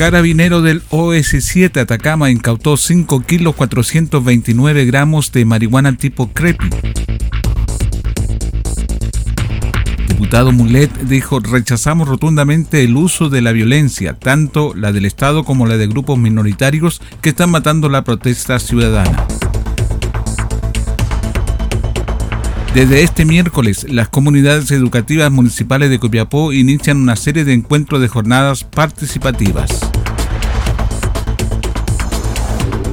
Carabinero del OS7 Atacama incautó 5 kilos 429 gramos de marihuana tipo creepy. Diputado Mulet dijo, rechazamos rotundamente el uso de la violencia, tanto la del Estado como la de grupos minoritarios que están matando la protesta ciudadana. Desde este miércoles, las comunidades educativas municipales de Copiapó inician una serie de encuentros de jornadas participativas.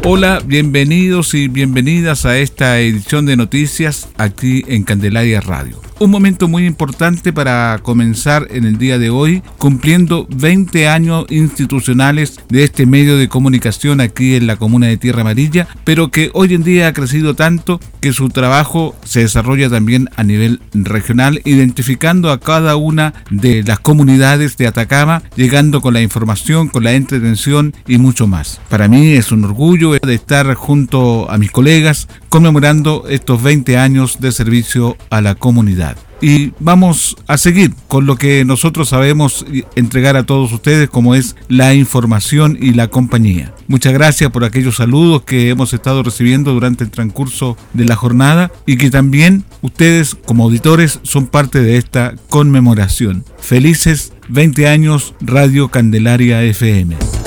Hola, bienvenidos y bienvenidas a esta edición de noticias aquí en Candelaria Radio. Un momento muy importante para comenzar en el día de hoy, cumpliendo 20 años institucionales de este medio de comunicación aquí en la comuna de Tierra Amarilla, pero que hoy en día ha crecido tanto que su trabajo se desarrolla también a nivel regional, identificando a cada una de las comunidades de Atacama, llegando con la información, con la entretención y mucho más. Para mí es un orgullo de estar junto a mis colegas conmemorando estos 20 años de servicio a la comunidad y vamos a seguir con lo que nosotros sabemos entregar a todos ustedes como es la información y la compañía. Muchas gracias por aquellos saludos que hemos estado recibiendo durante el transcurso de la jornada y que también ustedes como auditores son parte de esta conmemoración. Felices 20 años Radio Candelaria FM.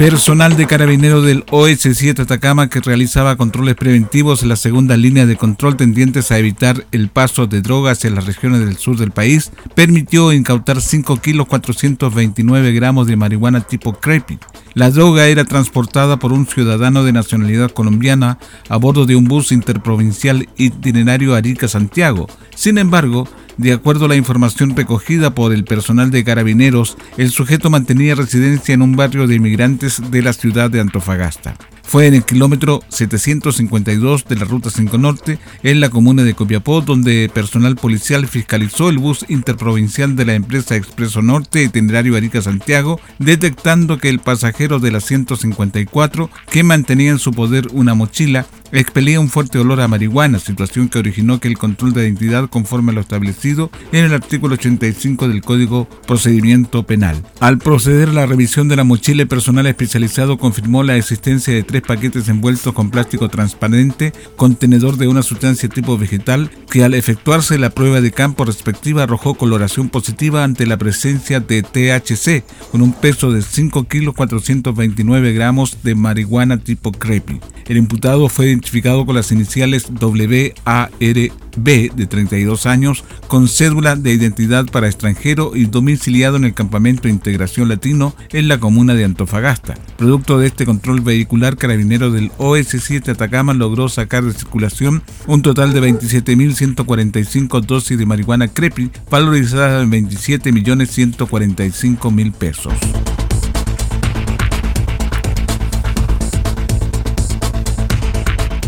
Personal de carabinero del OS7 Atacama que realizaba controles preventivos en la segunda línea de control tendientes a evitar el paso de drogas en las regiones del sur del país, permitió incautar 5 kilos 429 gramos de marihuana tipo creepy. La droga era transportada por un ciudadano de nacionalidad colombiana a bordo de un bus interprovincial itinerario Arica-Santiago. Sin embargo, de acuerdo a la información recogida por el personal de carabineros, el sujeto mantenía residencia en un barrio de inmigrantes de la ciudad de Antofagasta. Fue en el kilómetro 752 de la Ruta 5 Norte, en la comuna de Copiapó, donde personal policial fiscalizó el bus interprovincial de la empresa Expreso Norte itinerario Arica-Santiago, detectando que el pasajero de la 154, que mantenía en su poder una mochila, expelía un fuerte olor a marihuana, situación que originó que el control de identidad conforme a lo establecido en el artículo 85 del Código Procedimiento Penal. Al proceder a la revisión de la mochila, personal especializado confirmó la existencia de tres paquetes envueltos con plástico transparente, contenedor de una sustancia tipo vegetal, que al efectuarse la prueba de campo respectiva arrojó coloración positiva ante la presencia de THC, con un peso de 5 kilos 429 gramos de marihuana tipo creepy. El imputado fue identificado con las iniciales WAR B, de 32 años, con cédula de identidad para extranjero y domiciliado en el Campamento de Integración Latino en la comuna de Antofagasta. Producto de este control vehicular, carabinero del OS7 Atacama logró sacar de circulación un total de 27.145 dosis de marihuana creepy, valorizada en 27.145.000 pesos.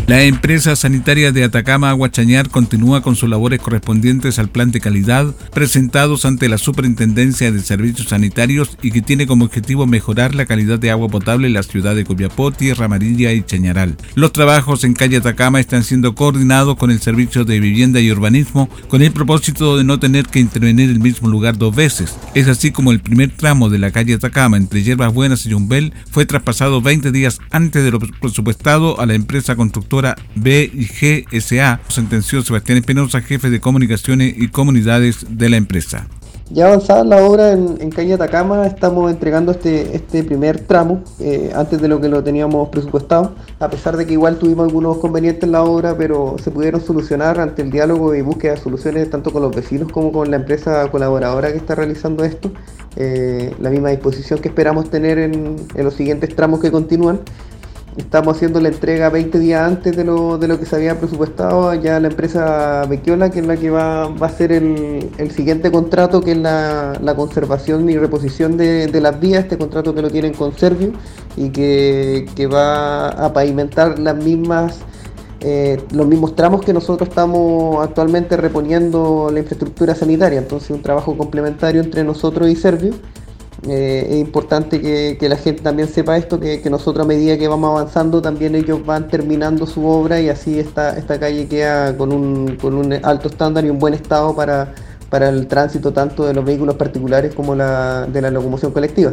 La empresa sanitaria de Atacama Aguachañar continúa con sus labores correspondientes al plan de calidad presentados ante la Superintendencia de Servicios Sanitarios y que tiene como objetivo mejorar la calidad de agua potable en la ciudad de Copiapó, Tierra Amarilla y Chañaral. Los trabajos en calle Atacama están siendo coordinados con el Servicio de Vivienda y Urbanismo con el propósito de no tener que intervenir en el mismo lugar dos veces. Es así como el primer tramo de la calle Atacama entre Hierbas Buenas y Yumbel fue traspasado 20 días antes de lo presupuestado a la empresa constructora B y GSA, sentenció Sebastián Espinosa, jefe de comunicaciones y comunidades de la empresa. Ya avanzada la obra en, calle Atacama, estamos entregando este, este primer tramo eh, antes de lo que lo teníamos presupuestado, a pesar de que igual tuvimos algunos convenientes en la obra, pero se pudieron solucionar ante el diálogo y búsqueda de soluciones tanto con los vecinos como con la empresa colaboradora que está realizando esto. Eh, la misma disposición que esperamos tener en, en los siguientes tramos que continúan. Estamos haciendo la entrega 20 días antes de lo, de lo que se había presupuestado. Ya la empresa Bequiola, que es la que va, va a hacer el, el, siguiente contrato, que es la, la conservación y reposición de, de, las vías. Este contrato que lo tienen con Servio y que, que va a pavimentar las mismas, eh, los mismos tramos que nosotros estamos actualmente reponiendo la infraestructura sanitaria. Entonces, un trabajo complementario entre nosotros y Servio eh, es importante que, la gente también sepa esto, que, nosotros a medida que vamos avanzando también ellos van terminando su obra y así esta, calle queda con un, alto estándar y un buen estado para, el tránsito tanto de los vehículos particulares como de la locomoción colectiva.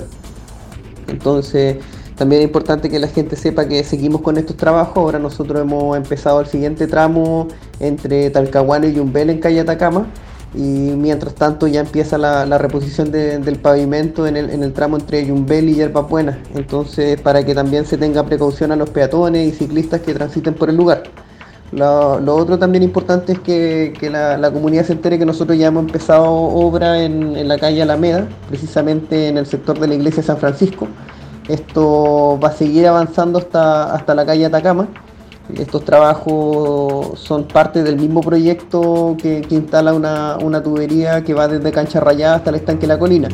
Entonces, también es importante que la gente sepa que seguimos con estos trabajos. Ahora nosotros hemos empezado el siguiente tramo entre Talcahuano y Yumbel en calle Atacama y mientras tanto ya empieza la, reposición del pavimento en el, tramo entre Yumbel y Yerba Buena, entonces para que también se tenga precaución a los peatones y ciclistas que transiten por el lugar. Lo, otro también importante es que, la, comunidad se entere que nosotros ya hemos empezado obra en, la calle Alameda, precisamente en el sector de la iglesia de San Francisco. Esto va a seguir avanzando hasta, hasta la calle Atacama estos trabajos son parte del mismo proyecto que, instala una, una, tubería que va desde Cancha Rayada hasta el estanque La Colina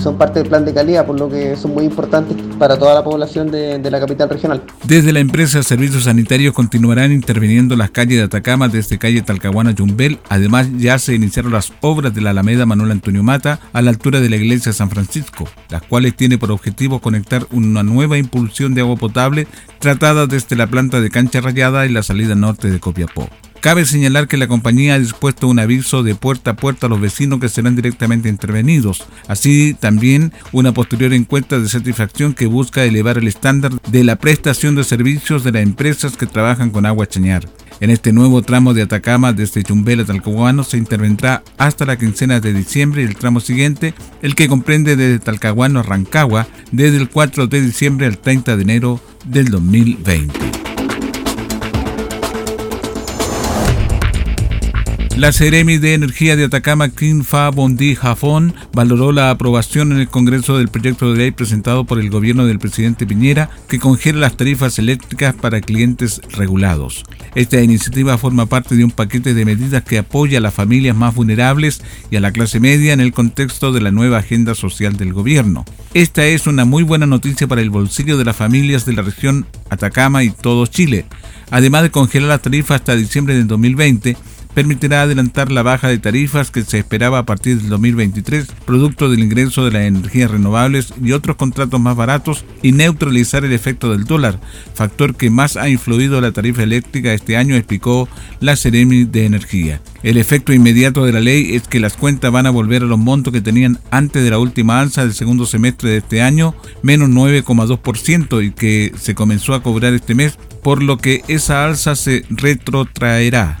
son parte del plan de calidad, por lo que son muy importantes para toda la población de, la capital regional. Desde la empresa Servicios Sanitarios continuarán interviniendo las calles de Atacama desde calle Talcahuana Yumbel. Además, ya se iniciaron las obras de la Alameda Manuel Antonio Mata a la altura de la iglesia San Francisco, las cuales tiene por objetivo conectar una nueva impulsión de agua potable tratada desde la planta de Cancha Rayada y la salida norte de Copiapó. Cabe señalar que la compañía ha dispuesto un aviso de puerta a puerta a los vecinos que serán directamente intervenidos, así también una posterior encuesta de satisfacción que busca elevar el estándar de la prestación de servicios de las empresas que trabajan con agua chañar. En este nuevo tramo de Atacama desde Chumbel a Talcahuano se intervendrá hasta la quincena de diciembre y el tramo siguiente, el que comprende desde Talcahuano a Rancagua, desde el 4 de diciembre al 30 de enero del 2020. La Ceremi de Energía de Atacama, Fa Bondi Jafón, valoró la aprobación en el Congreso del proyecto de ley presentado por el gobierno del presidente Piñera que congela las tarifas eléctricas para clientes regulados. Esta iniciativa forma parte de un paquete de medidas que apoya a las familias más vulnerables y a la clase media en el contexto de la nueva agenda social del gobierno. Esta es una muy buena noticia para el bolsillo de las familias de la región Atacama y todo Chile. Además de congelar las tarifas hasta diciembre del 2020, permitirá adelantar la baja de tarifas que se esperaba a partir del 2023, producto del ingreso de las energías renovables y otros contratos más baratos, y neutralizar el efecto del dólar, factor que más ha influido la tarifa eléctrica este año, explicó la Ceremi de Energía. El efecto inmediato de la ley es que las cuentas van a volver a los montos que tenían antes de la última alza del segundo semestre de este año, menos 9,2%, y que se comenzó a cobrar este mes, por lo que esa alza se retrotraerá.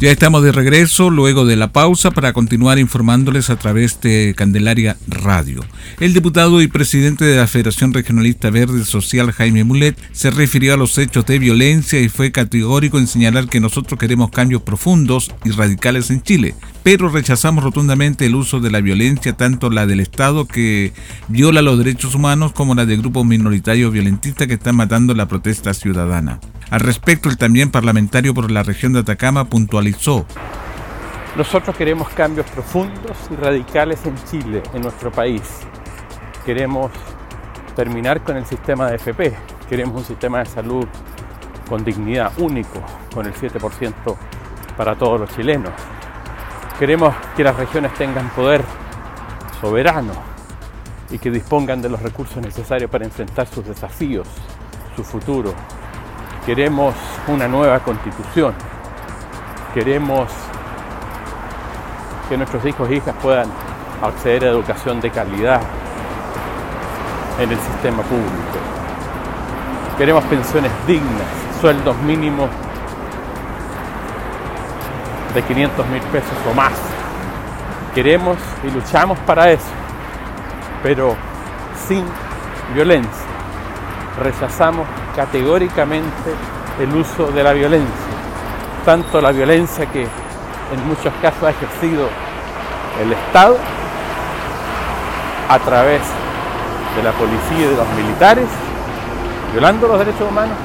Ya estamos de regreso luego de la pausa para continuar informándoles a través de Candelaria Radio. El diputado y presidente de la Federación Regionalista Verde Social, Jaime Mulet, se refirió a los hechos de violencia y fue categórico en señalar que nosotros queremos cambios profundos y radicales en Chile, pero rechazamos rotundamente el uso de la violencia, tanto la del Estado que viola los derechos humanos como la de grupos minoritarios violentistas que están matando la protesta ciudadana. Al respecto, el también parlamentario por la región de Atacama puntualizó. Nosotros queremos cambios profundos y radicales en Chile, en nuestro país. Queremos terminar con el sistema de FP. Queremos un sistema de salud con dignidad único, con el 7% para todos los chilenos. Queremos que las regiones tengan poder soberano y que dispongan de los recursos necesarios para enfrentar sus desafíos, su futuro, Queremos una nueva constitución. Queremos que nuestros hijos e hijas puedan acceder a educación de calidad en el sistema público. Queremos pensiones dignas, sueldos mínimos de 500 mil pesos o más. Queremos y luchamos para eso, pero sin violencia. Rechazamos categóricamente el uso de la violencia, tanto la violencia que en muchos casos ha ejercido el Estado a través de la policía y de los militares, violando los derechos humanos,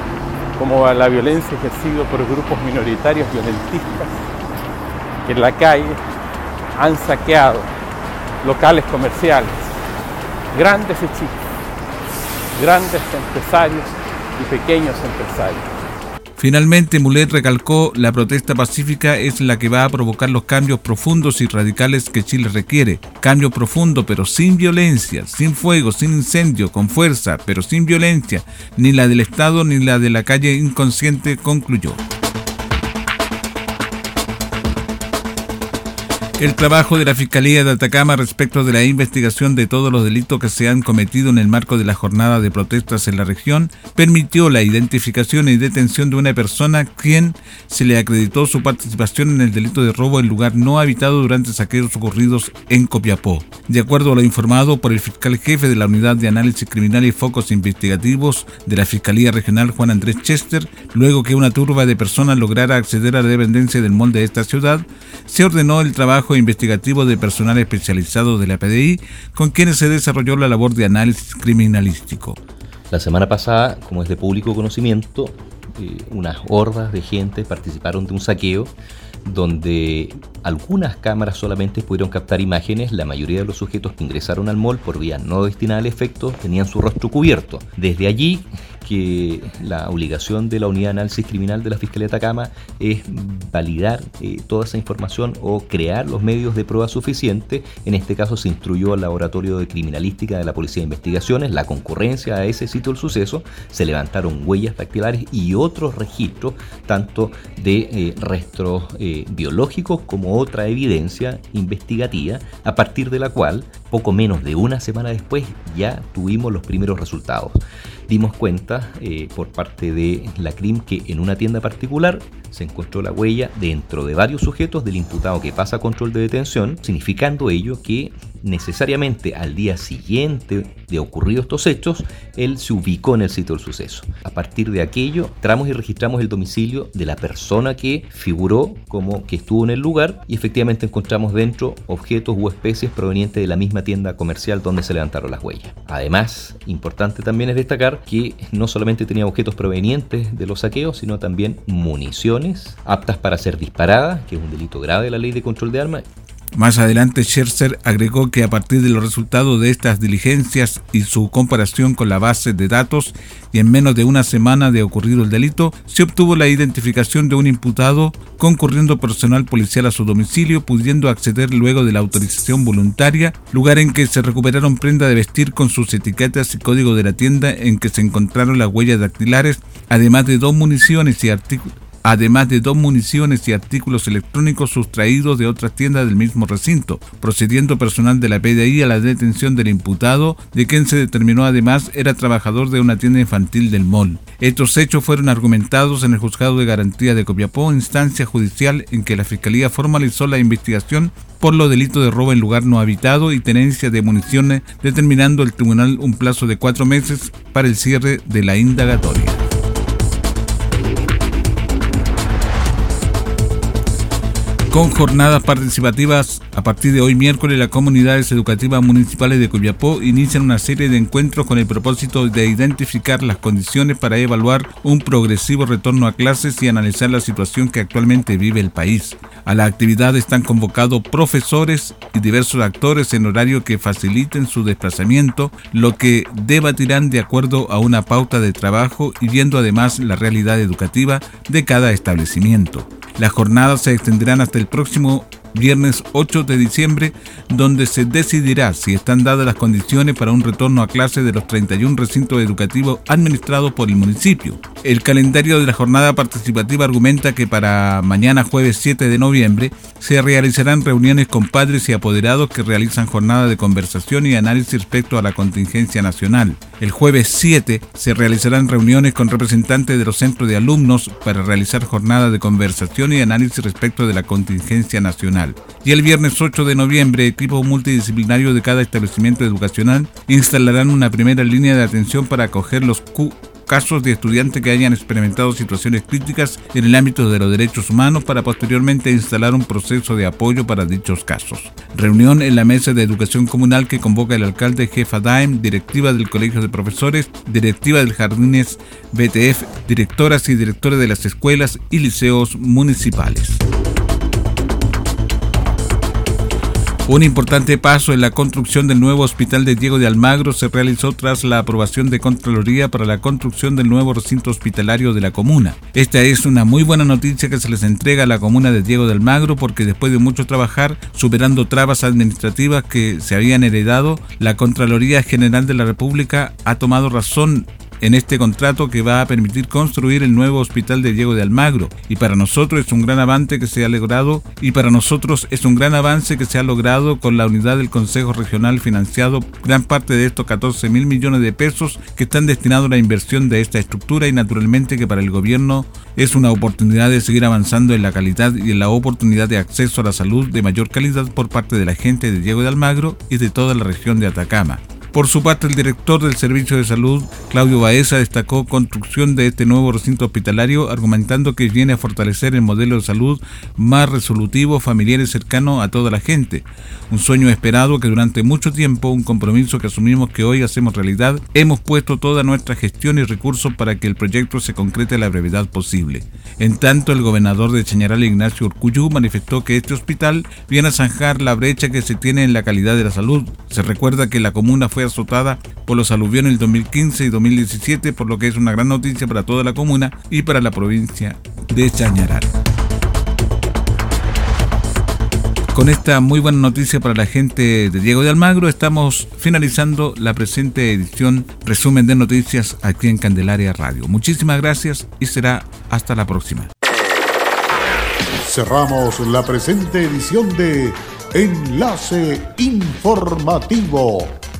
como la violencia ejercida por grupos minoritarios violentistas que en la calle han saqueado locales comerciales, grandes y chicos, grandes empresarios y pequeños empresarios. Finalmente, Mulet recalcó, la protesta pacífica es la que va a provocar los cambios profundos y radicales que Chile requiere. Cambio profundo, pero sin violencia, sin fuego, sin incendio, con fuerza, pero sin violencia, ni la del Estado ni la de la calle inconsciente, concluyó. El trabajo de la Fiscalía de Atacama respecto de la investigación de todos los delitos que se han cometido en el marco de la jornada de protestas en la región permitió la identificación y detención de una persona quien se le acreditó su participación en el delito de robo en lugar no habitado durante saqueos ocurridos en Copiapó. De acuerdo a lo informado por el fiscal jefe de la Unidad de Análisis Criminal y Focos Investigativos de la Fiscalía Regional Juan Andrés Chester, luego que una turba de personas lograra acceder a la dependencia del molde de esta ciudad, se ordenó el trabajo investigativo de personal especializado de la PDI con quienes se desarrolló la labor de análisis criminalístico. La semana pasada, como es de público conocimiento, eh, unas hordas de gente participaron de un saqueo donde algunas cámaras solamente pudieron captar imágenes, la mayoría de los sujetos que ingresaron al mall por vía no destinada al efecto tenían su rostro cubierto. Desde allí que la obligación de la unidad de análisis criminal de la Fiscalía de Atacama es validar eh, toda esa información o crear los medios de prueba suficiente. En este caso se instruyó al laboratorio de criminalística de la Policía de Investigaciones la concurrencia a ese sitio del suceso, se levantaron huellas dactilares y otros registros, tanto de eh, restos eh, biológicos como otra evidencia investigativa, a partir de la cual, poco menos de una semana después, ya tuvimos los primeros resultados dimos cuenta eh, por parte de la CRIM que en una tienda particular se encontró la huella dentro de varios sujetos del imputado que pasa control de detención, significando ello que necesariamente al día siguiente de ocurridos estos hechos, él se ubicó en el sitio del suceso. A partir de aquello, entramos y registramos el domicilio de la persona que figuró como que estuvo en el lugar y efectivamente encontramos dentro objetos u especies provenientes de la misma tienda comercial donde se levantaron las huellas. Además, importante también es destacar que no solamente tenía objetos provenientes de los saqueos, sino también municiones aptas para ser disparadas, que es un delito grave de la ley de control de armas, más adelante, Scherzer agregó que a partir de los resultados de estas diligencias y su comparación con la base de datos, y en menos de una semana de ocurrido el delito, se obtuvo la identificación de un imputado concurriendo personal policial a su domicilio, pudiendo acceder luego de la autorización voluntaria, lugar en que se recuperaron prenda de vestir con sus etiquetas y código de la tienda en que se encontraron las huellas dactilares, además de dos municiones y artículos además de dos municiones y artículos electrónicos sustraídos de otras tiendas del mismo recinto, procediendo personal de la PDI a la detención del imputado, de quien se determinó además era trabajador de una tienda infantil del mall. Estos hechos fueron argumentados en el juzgado de garantía de Copiapó, instancia judicial en que la Fiscalía formalizó la investigación por los delitos de robo en lugar no habitado y tenencia de municiones, determinando el tribunal un plazo de cuatro meses para el cierre de la indagatoria. Con jornadas participativas, a partir de hoy miércoles las comunidades educativas municipales de Copiapó inician una serie de encuentros con el propósito de identificar las condiciones para evaluar un progresivo retorno a clases y analizar la situación que actualmente vive el país. A la actividad están convocados profesores y diversos actores en horario que faciliten su desplazamiento, lo que debatirán de acuerdo a una pauta de trabajo y viendo además la realidad educativa de cada establecimiento. Las jornadas se extenderán hasta el próximo viernes 8 de diciembre, donde se decidirá si están dadas las condiciones para un retorno a clase de los 31 recintos educativos administrados por el municipio. El calendario de la jornada participativa argumenta que para mañana jueves 7 de noviembre se realizarán reuniones con padres y apoderados que realizan jornada de conversación y análisis respecto a la contingencia nacional. El jueves 7 se realizarán reuniones con representantes de los centros de alumnos para realizar jornada de conversación y análisis respecto de la contingencia nacional. Y el viernes 8 de noviembre, equipos multidisciplinarios de cada establecimiento educacional instalarán una primera línea de atención para acoger los casos de estudiantes que hayan experimentado situaciones críticas en el ámbito de los derechos humanos para posteriormente instalar un proceso de apoyo para dichos casos. Reunión en la mesa de educación comunal que convoca el alcalde jefa DAEM, directiva del Colegio de Profesores, directiva del Jardines BTF, directoras y directores de las escuelas y liceos municipales. Un importante paso en la construcción del nuevo hospital de Diego de Almagro se realizó tras la aprobación de Contraloría para la construcción del nuevo recinto hospitalario de la comuna. Esta es una muy buena noticia que se les entrega a la comuna de Diego de Almagro porque después de mucho trabajar, superando trabas administrativas que se habían heredado, la Contraloría General de la República ha tomado razón en este contrato que va a permitir construir el nuevo hospital de Diego de Almagro. Y para nosotros es un gran avance que se ha logrado y para nosotros es un gran avance que se ha logrado con la unidad del Consejo Regional financiado gran parte de estos 14 mil millones de pesos que están destinados a la inversión de esta estructura y naturalmente que para el gobierno es una oportunidad de seguir avanzando en la calidad y en la oportunidad de acceso a la salud de mayor calidad por parte de la gente de Diego de Almagro y de toda la región de Atacama. Por su parte, el director del Servicio de Salud, Claudio Baeza, destacó construcción de este nuevo recinto hospitalario, argumentando que viene a fortalecer el modelo de salud más resolutivo, familiar y cercano a toda la gente. Un sueño esperado que durante mucho tiempo, un compromiso que asumimos que hoy hacemos realidad, hemos puesto toda nuestra gestión y recursos para que el proyecto se concrete a la brevedad posible. En tanto, el gobernador de Chañaral, Ignacio Urcuyú, manifestó que este hospital viene a zanjar la brecha que se tiene en la calidad de la salud. Se recuerda que la comuna fue azotada por los aluviones el 2015 y 2017, por lo que es una gran noticia para toda la comuna y para la provincia de Chañaral. Con esta muy buena noticia para la gente de Diego de Almagro, estamos finalizando la presente edición resumen de noticias aquí en Candelaria Radio. Muchísimas gracias y será hasta la próxima. Cerramos la presente edición de Enlace Informativo